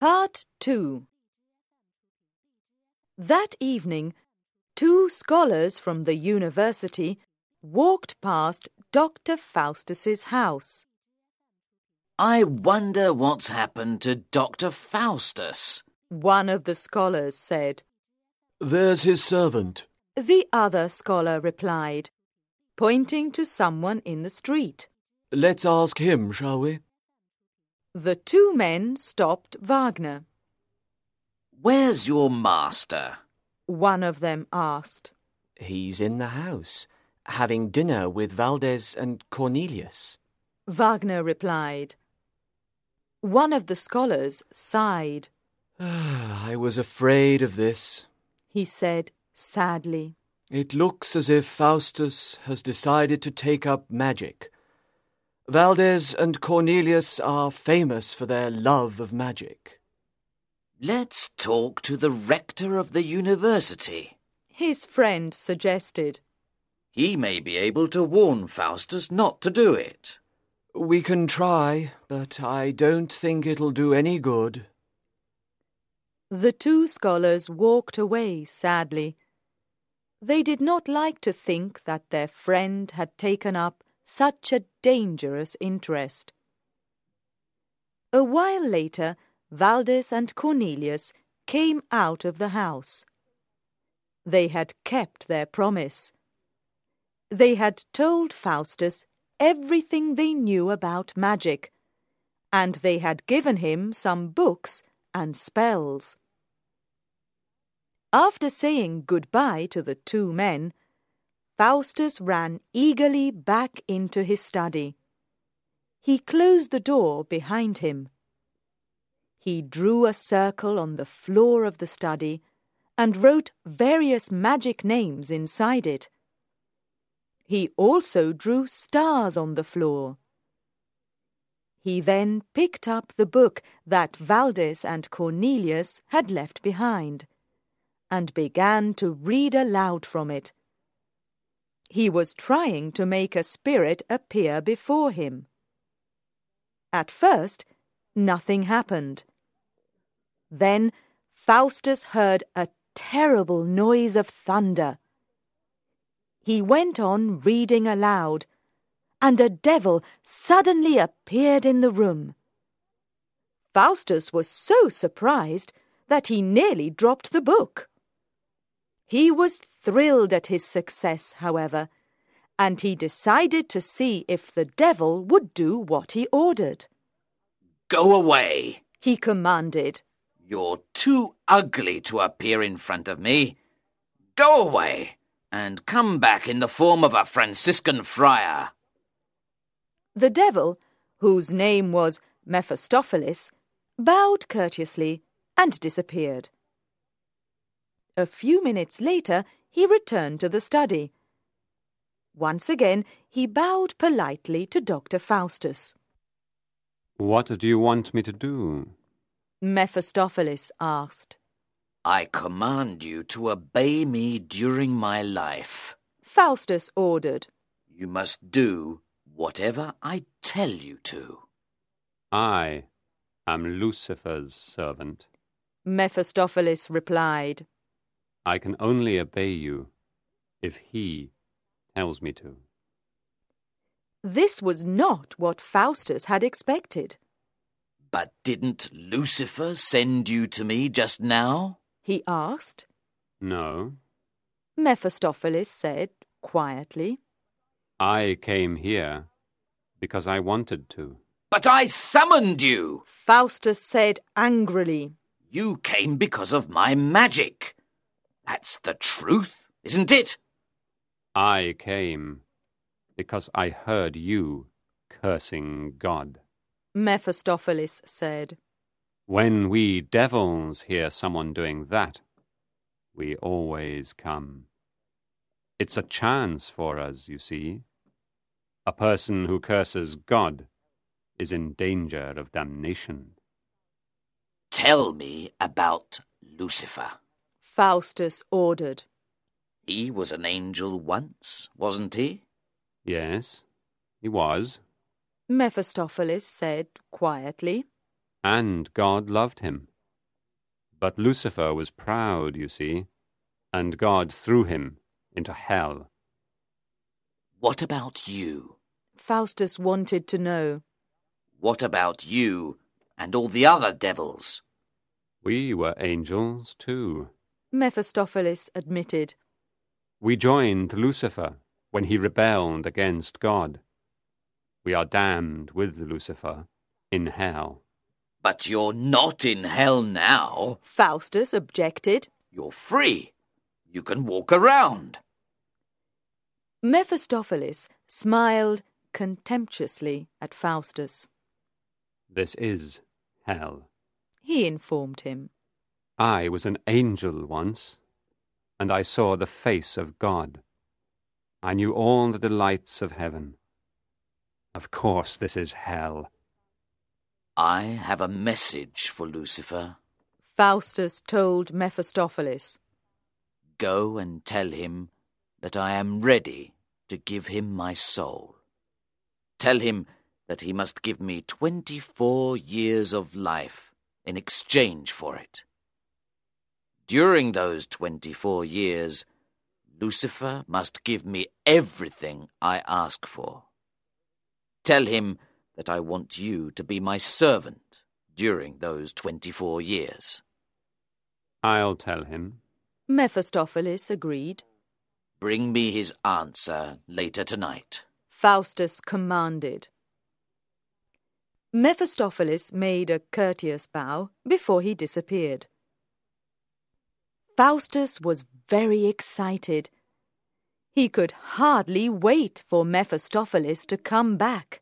Part 2 That evening, two scholars from the university walked past Dr. Faustus's house. I wonder what's happened to Dr. Faustus. One of the scholars said. There's his servant. The other scholar replied, pointing to someone in the street. Let's ask him, shall we? The two men stopped Wagner. Where's your master? One of them asked. He's in the house, having dinner with Valdes and Cornelius. Wagner replied. One of the scholars sighed. I was afraid of this. He said sadly. It looks as if Faustus has decided to take up magic. Valdes and Cornelius are famous for their love of magic. Let's talk to the rector of the university. His friend suggested. He may be able to warn Faustus not to do it. We can try, but I don't think it'll do any good. The two scholars walked away sadly. They did not like to think that their friend had taken up such a dangerous interest. A while later, Valdes and Cornelius came out of the house. They had kept their promise. They had told Faustus everything they knew about magic, and they had given him some books and spells. After saying goodbye to the two men, Faustus ran eagerly back into his study. He closed the door behind him. He drew a circle on the floor of the study and wrote various magic names inside it. He also drew stars on the floor. He then picked up the book that Valdes and Cornelius had left behind and began to read aloud from it. He was trying to make a spirit appear before him. At first, nothing happened. Then Faustus heard a terrible noise of thunder. He went on reading aloud, and a devil suddenly appeared in the room. Faustus was so surprised that he nearly dropped the book. He was thrilled at his success, however, and he decided to see if the devil would do what he ordered. Go away, he commanded. You're too ugly to appear in front of me. Go away and come back in the form of a Franciscan friar. The devil, whose name was Mephistopheles, bowed courteously and disappeared. A few minutes later, he returned to the study. Once again, he bowed politely to Dr. Faustus. What do you want me to do? Mephistopheles asked. I command you to obey me during my life. Faustus ordered. You must do whatever I tell you to. I am Lucifer's servant. Mephistopheles replied. I can only obey you if he tells me to. This was not what Faustus had expected. But didn't Lucifer send you to me just now? he asked. No. Mephistopheles said quietly. I came here because I wanted to. But I summoned you! Faustus said angrily. You came because of my magic. That's the truth, isn't it? I came because I heard you cursing God. Mephistopheles said. When we devils hear someone doing that, we always come. It's a chance for us, you see. A person who curses God is in danger of damnation. Tell me about Lucifer. Faustus ordered. He was an angel once, wasn't he? Yes, he was. Mephistopheles said quietly. and God loved him. But Lucifer was proud, you see, and God threw him into hell. What about you? Faustus wanted to know. What about you and all the other devils? We were angels too. Mephistopheles admitted. We joined Lucifer when he rebelled against God. We are damned with Lucifer in hell. But you're not in hell now. Faustus objected. You're free. You can walk around. Mephistopheles smiled contemptuously at Faustus. This is hell. He informed him. I was an angel once, and I saw the face of God. I knew all the delights of heaven. Of course, this is hell. I have a message for Lucifer. Faustus told Mephistopheles. Go and tell him that I am ready to give him my soul. Tell him that he must give me twenty four years of life in exchange for it. During those twenty four years, Lucifer must give me everything I ask for. Tell him that I want you to be my servant during those twenty four years. I'll tell him. Mephistopheles agreed. Bring me his answer later tonight. Faustus commanded. Mephistopheles made a courteous bow before he disappeared. Faustus was very excited. He could hardly wait for Mephistopheles to come back.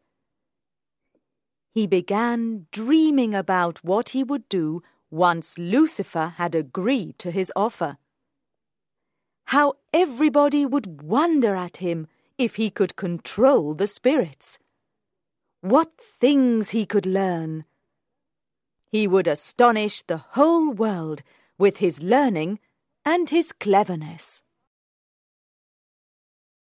He began dreaming about what he would do once Lucifer had agreed to his offer. How everybody would wonder at him if he could control the spirits. What things he could learn! He would astonish the whole world with his learning and his cleverness.